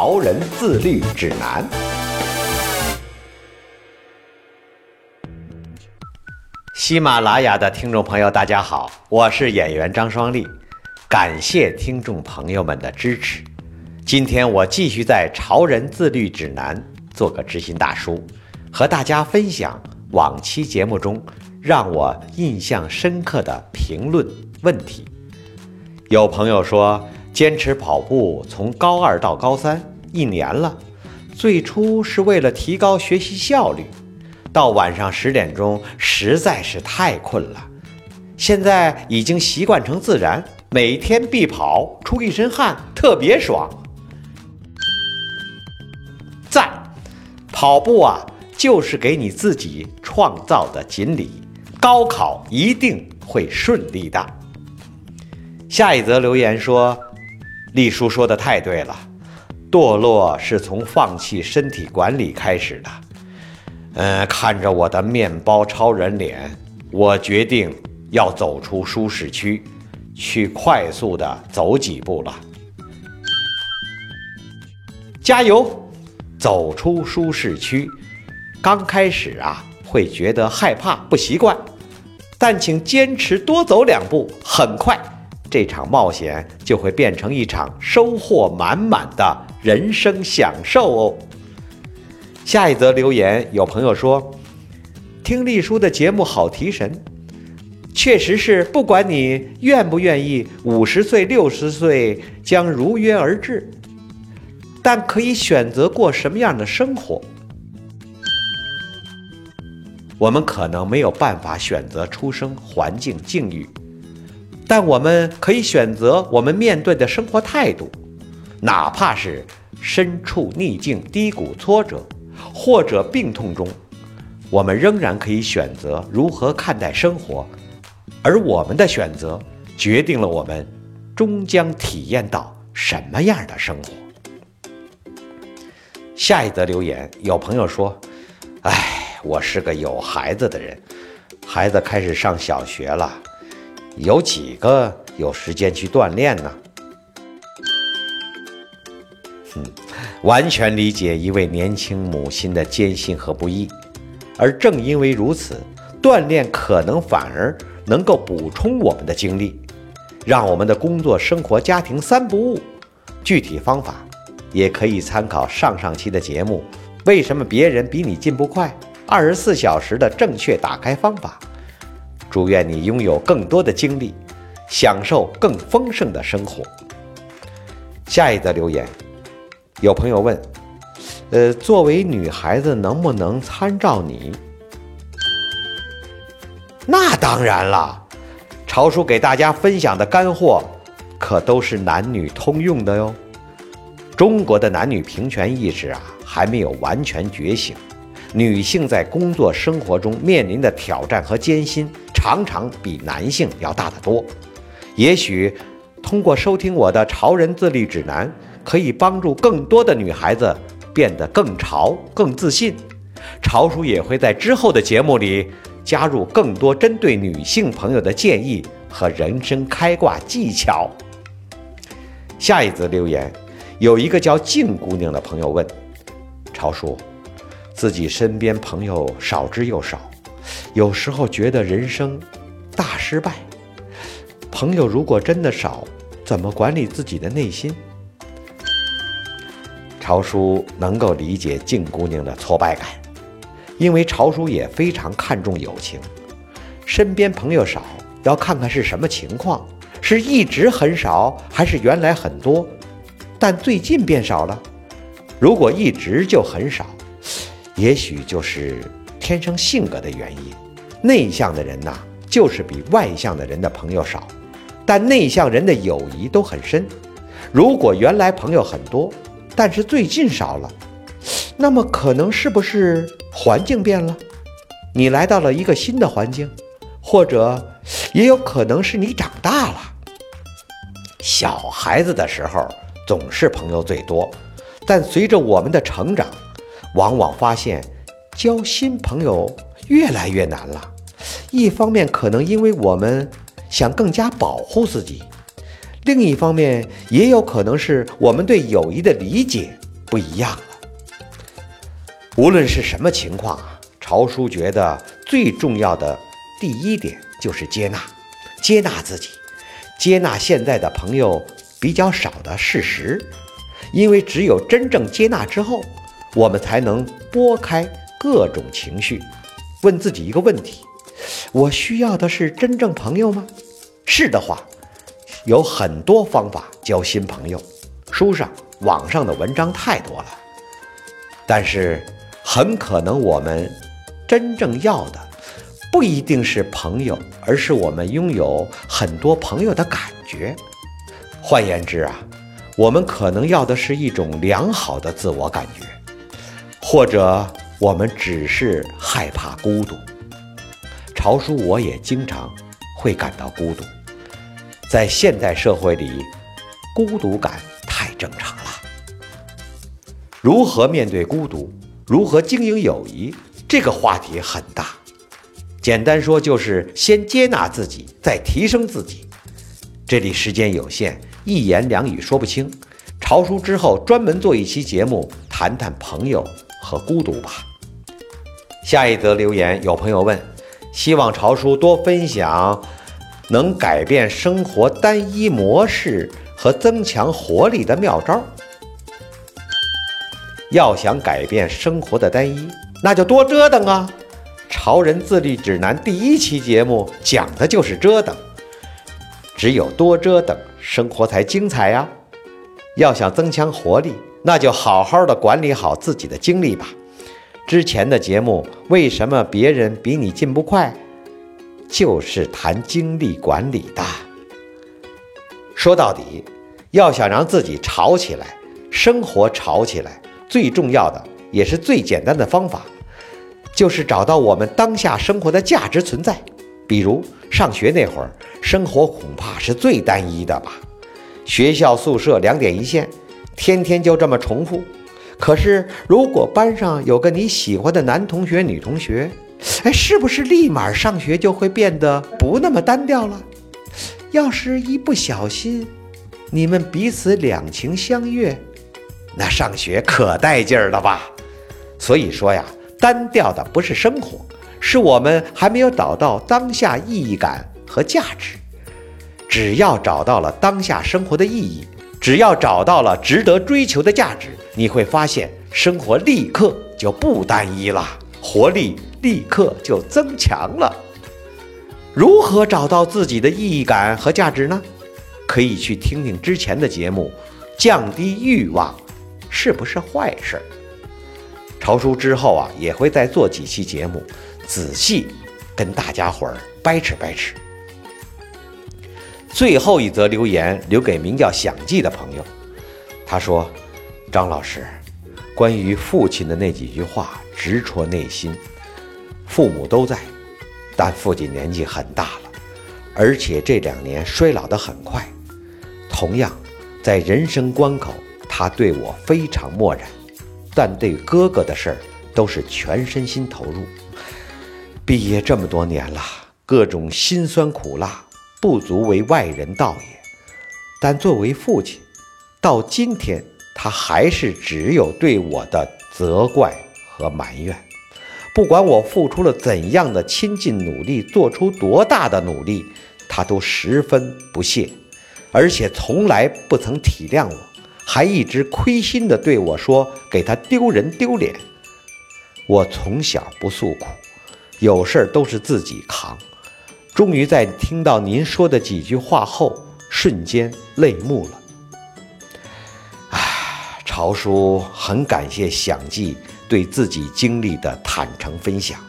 潮人自律指南》。喜马拉雅的听众朋友，大家好，我是演员张双立，感谢听众朋友们的支持。今天我继续在《潮人自律指南》做个知心大叔，和大家分享往期节目中让我印象深刻的评论问题。有朋友说，坚持跑步从高二到高三一年了，最初是为了提高学习效率。到晚上十点钟实在是太困了，现在已经习惯成自然，每天必跑，出一身汗，特别爽。赞，跑步啊，就是给你自己创造的锦鲤，高考一定会顺利的。下一则留言说，丽叔说的太对了，堕落是从放弃身体管理开始的。嗯，看着我的面包超人脸，我决定要走出舒适区，去快速的走几步了。加油，走出舒适区。刚开始啊，会觉得害怕、不习惯，但请坚持多走两步，很快这场冒险就会变成一场收获满满的人生享受哦。下一则留言，有朋友说：“听丽叔的节目好提神，确实是，不管你愿不愿意，五十岁、六十岁将如约而至，但可以选择过什么样的生活。我们可能没有办法选择出生环境境遇，但我们可以选择我们面对的生活态度，哪怕是身处逆境、低谷、挫折。”或者病痛中，我们仍然可以选择如何看待生活，而我们的选择决定了我们终将体验到什么样的生活。下一则留言，有朋友说：“哎，我是个有孩子的人，孩子开始上小学了，有几个有时间去锻炼呢？”哼。完全理解一位年轻母亲的艰辛和不易，而正因为如此，锻炼可能反而能够补充我们的精力，让我们的工作、生活、家庭三不误。具体方法也可以参考上上期的节目。为什么别人比你进步快？二十四小时的正确打开方法。祝愿你拥有更多的精力，享受更丰盛的生活。下一则留言。有朋友问，呃，作为女孩子能不能参照你？那当然了，潮叔给大家分享的干货可都是男女通用的哟。中国的男女平权意识啊，还没有完全觉醒，女性在工作生活中面临的挑战和艰辛，常常比男性要大得多。也许通过收听我的《潮人自律指南》。可以帮助更多的女孩子变得更潮、更自信。潮叔也会在之后的节目里加入更多针对女性朋友的建议和人生开挂技巧。下一则留言，有一个叫静姑娘的朋友问：潮叔，自己身边朋友少之又少，有时候觉得人生大失败。朋友如果真的少，怎么管理自己的内心？潮叔能够理解静姑娘的挫败感，因为潮叔也非常看重友情。身边朋友少，要看看是什么情况，是一直很少，还是原来很多，但最近变少了。如果一直就很少，也许就是天生性格的原因。内向的人呐，就是比外向的人的朋友少，但内向人的友谊都很深。如果原来朋友很多，但是最近少了。那么可能是不是环境变了？你来到了一个新的环境，或者也有可能是你长大了。小孩子的时候总是朋友最多，但随着我们的成长，往往发现交新朋友越来越难了。一方面可能因为我们想更加保护自己，另一方面也有可能是我们对友谊的理解不一样了。无论是什么情况啊，朝叔觉得最重要的第一点就是接纳，接纳自己。接纳现在的朋友比较少的事实，因为只有真正接纳之后，我们才能拨开各种情绪，问自己一个问题：我需要的是真正朋友吗？是的话，有很多方法交新朋友，书上、网上的文章太多了。但是，很可能我们真正要的。不一定是朋友，而是我们拥有很多朋友的感觉。换言之啊，我们可能要的是一种良好的自我感觉，或者我们只是害怕孤独。朝叔，我也经常会感到孤独，在现代社会里，孤独感太正常了。如何面对孤独？如何经营友谊？这个话题很大。简单说，就是先接纳自己，再提升自己。这里时间有限，一言两语说不清。潮叔之后专门做一期节目，谈谈朋友和孤独吧。下一则留言，有朋友问，希望潮叔多分享能改变生活单一模式和增强活力的妙招。要想改变生活的单一，那就多折腾啊。潮人自律指南第一期节目讲的就是折腾，只有多折腾，生活才精彩呀！要想增强活力，那就好好的管理好自己的精力吧。之前的节目为什么别人比你进步快，就是谈精力管理的。说到底，要想让自己吵起来，生活吵起来，最重要的也是最简单的方法。就是找到我们当下生活的价值存在，比如上学那会儿，生活恐怕是最单一的吧。学校宿舍两点一线，天天就这么重复。可是如果班上有个你喜欢的男同学、女同学，哎，是不是立马上学就会变得不那么单调了？要是一不小心，你们彼此两情相悦，那上学可带劲儿了吧？所以说呀。单调的不是生活，是我们还没有找到当下意义感和价值。只要找到了当下生活的意义，只要找到了值得追求的价值，你会发现生活立刻就不单一了，活力立刻就增强了。如何找到自己的意义感和价值呢？可以去听听之前的节目，降低欲望是不是坏事儿？潮叔之后啊，也会再做几期节目，仔细跟大家伙儿掰扯掰扯。最后一则留言留给名叫想记的朋友，他说：“张老师，关于父亲的那几句话直戳内心。父母都在，但父亲年纪很大了，而且这两年衰老得很快。同样，在人生关口，他对我非常漠然。”但对哥哥的事儿都是全身心投入。毕业这么多年了，各种辛酸苦辣不足为外人道也。但作为父亲，到今天他还是只有对我的责怪和埋怨。不管我付出了怎样的亲近努力，做出多大的努力，他都十分不屑，而且从来不曾体谅我。还一直亏心地对我说：“给他丢人丢脸。”我从小不诉苦，有事儿都是自己扛。终于在听到您说的几句话后，瞬间泪目了。唉，朝叔很感谢想记对自己经历的坦诚分享。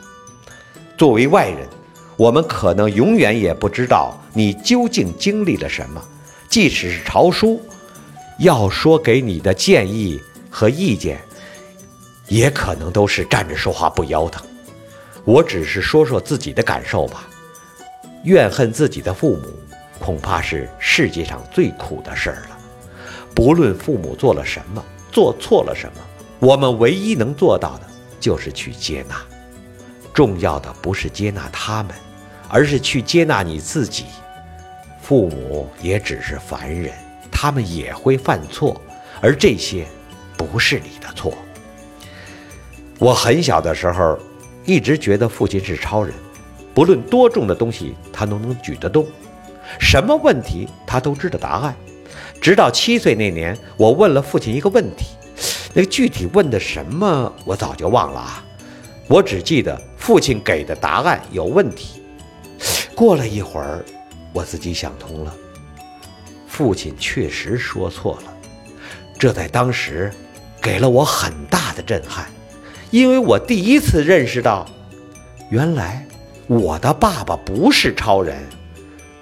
作为外人，我们可能永远也不知道你究竟经历了什么，即使是朝叔。要说给你的建议，和意见，也可能都是站着说话不腰疼。我只是说说自己的感受吧。怨恨自己的父母，恐怕是世界上最苦的事儿了。不论父母做了什么，做错了什么，我们唯一能做到的就是去接纳。重要的不是接纳他们，而是去接纳你自己。父母也只是凡人，他们也会犯错，而这些不是你的错。我很小的时候，一直觉得父亲是超人。不论多重的东西，他都能举得动；什么问题，他都知道答案。直到七岁那年，我问了父亲一个问题，那个具体问的什么，我早就忘了啊。我只记得父亲给的答案有问题。过了一会儿，我自己想通了，父亲确实说错了。这在当时给了我很大的震撼，因为我第一次认识到，原来。我的爸爸不是超人，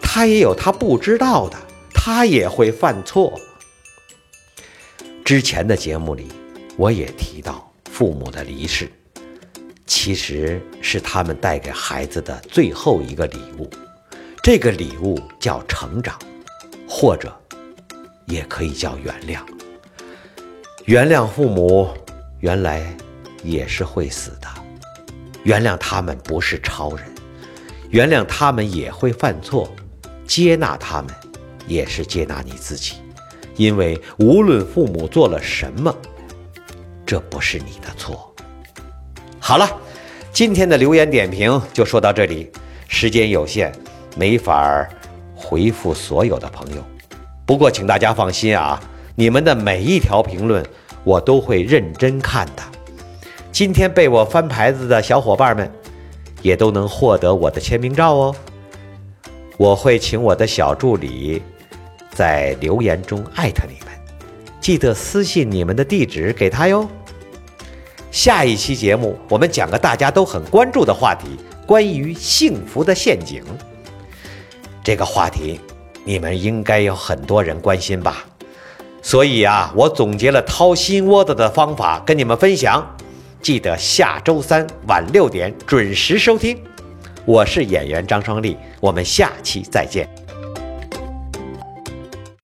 他也有他不知道的，他也会犯错。之前的节目里，我也提到父母的离世，其实是他们带给孩子的最后一个礼物，这个礼物叫成长，或者也可以叫原谅。原谅父母，原来也是会死的，原谅他们不是超人。原谅他们也会犯错，接纳他们，也是接纳你自己。因为无论父母做了什么，这不是你的错。好了，今天的留言点评就说到这里，时间有限，没法回复所有的朋友。不过请大家放心啊，你们的每一条评论我都会认真看的。今天被我翻牌子的小伙伴们。也都能获得我的签名照哦。我会请我的小助理在留言中艾特你们，记得私信你们的地址给他哟。下一期节目我们讲个大家都很关注的话题，关于幸福的陷阱。这个话题你们应该有很多人关心吧？所以啊，我总结了掏心窝子的方法跟你们分享。记得下周三晚六点准时收听，我是演员张双立，我们下期再见。